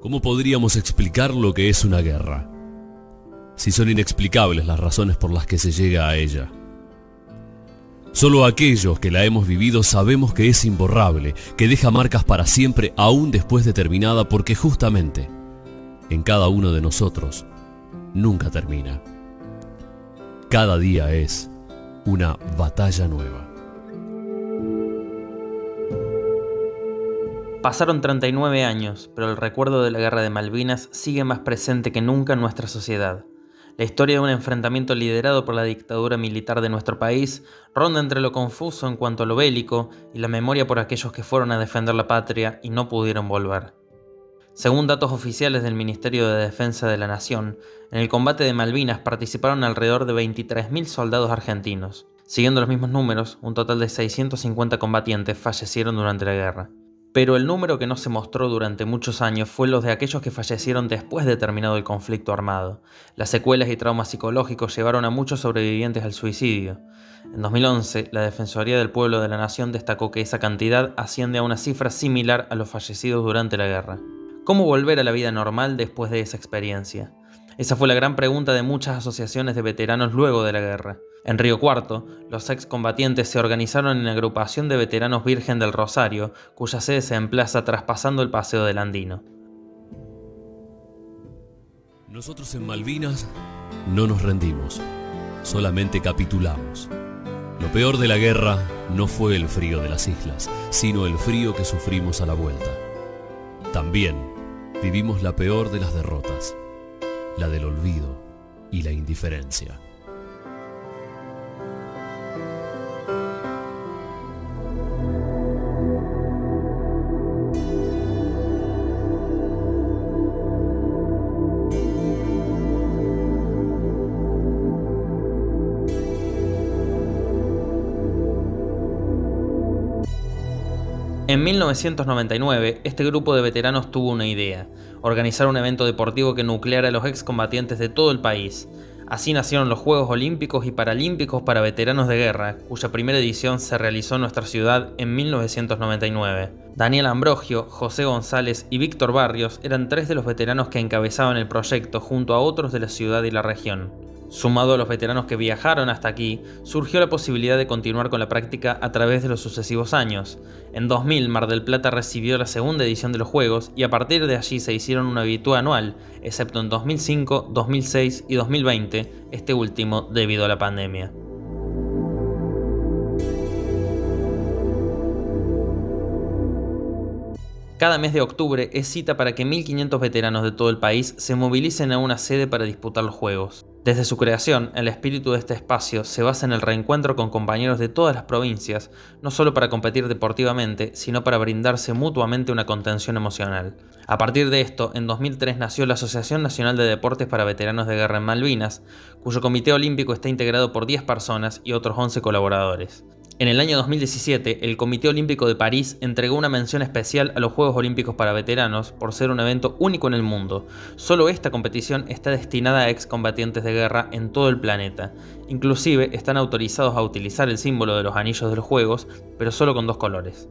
¿Cómo podríamos explicar lo que es una guerra? Si son inexplicables las razones por las que se llega a ella. Solo aquellos que la hemos vivido sabemos que es imborrable, que deja marcas para siempre aún después de terminada porque justamente en cada uno de nosotros nunca termina. Cada día es una batalla nueva. Pasaron 39 años, pero el recuerdo de la guerra de Malvinas sigue más presente que nunca en nuestra sociedad. La historia de un enfrentamiento liderado por la dictadura militar de nuestro país ronda entre lo confuso en cuanto a lo bélico y la memoria por aquellos que fueron a defender la patria y no pudieron volver. Según datos oficiales del Ministerio de Defensa de la Nación, en el combate de Malvinas participaron alrededor de 23.000 soldados argentinos. Siguiendo los mismos números, un total de 650 combatientes fallecieron durante la guerra. Pero el número que no se mostró durante muchos años fue los de aquellos que fallecieron después de terminado el conflicto armado. Las secuelas y traumas psicológicos llevaron a muchos sobrevivientes al suicidio. En 2011, la Defensoría del Pueblo de la Nación destacó que esa cantidad asciende a una cifra similar a los fallecidos durante la guerra. ¿Cómo volver a la vida normal después de esa experiencia? Esa fue la gran pregunta de muchas asociaciones de veteranos luego de la guerra. En Río Cuarto, los excombatientes se organizaron en agrupación de veteranos Virgen del Rosario, cuya sede se emplaza traspasando el Paseo del Andino. Nosotros en Malvinas no nos rendimos, solamente capitulamos. Lo peor de la guerra no fue el frío de las islas, sino el frío que sufrimos a la vuelta. También vivimos la peor de las derrotas, la del olvido y la indiferencia. En 1999, este grupo de veteranos tuvo una idea, organizar un evento deportivo que nucleara a los excombatientes de todo el país. Así nacieron los Juegos Olímpicos y Paralímpicos para Veteranos de Guerra, cuya primera edición se realizó en nuestra ciudad en 1999. Daniel Ambrogio, José González y Víctor Barrios eran tres de los veteranos que encabezaban el proyecto junto a otros de la ciudad y la región. Sumado a los veteranos que viajaron hasta aquí, surgió la posibilidad de continuar con la práctica a través de los sucesivos años. En 2000, Mar del Plata recibió la segunda edición de los Juegos y a partir de allí se hicieron una habitual anual, excepto en 2005, 2006 y 2020, este último debido a la pandemia. Cada mes de octubre es cita para que 1.500 veteranos de todo el país se movilicen a una sede para disputar los Juegos. Desde su creación, el espíritu de este espacio se basa en el reencuentro con compañeros de todas las provincias, no solo para competir deportivamente, sino para brindarse mutuamente una contención emocional. A partir de esto, en 2003 nació la Asociación Nacional de Deportes para Veteranos de Guerra en Malvinas, cuyo comité olímpico está integrado por 10 personas y otros 11 colaboradores. En el año 2017, el Comité Olímpico de París entregó una mención especial a los Juegos Olímpicos para veteranos por ser un evento único en el mundo. Solo esta competición está destinada a excombatientes de guerra en todo el planeta. Inclusive están autorizados a utilizar el símbolo de los anillos de los Juegos, pero solo con dos colores.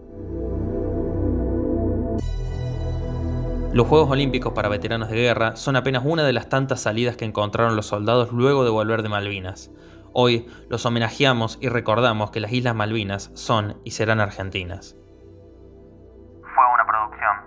Los Juegos Olímpicos para veteranos de guerra son apenas una de las tantas salidas que encontraron los soldados luego de volver de Malvinas. Hoy los homenajeamos y recordamos que las Islas Malvinas son y serán argentinas. Fue una producción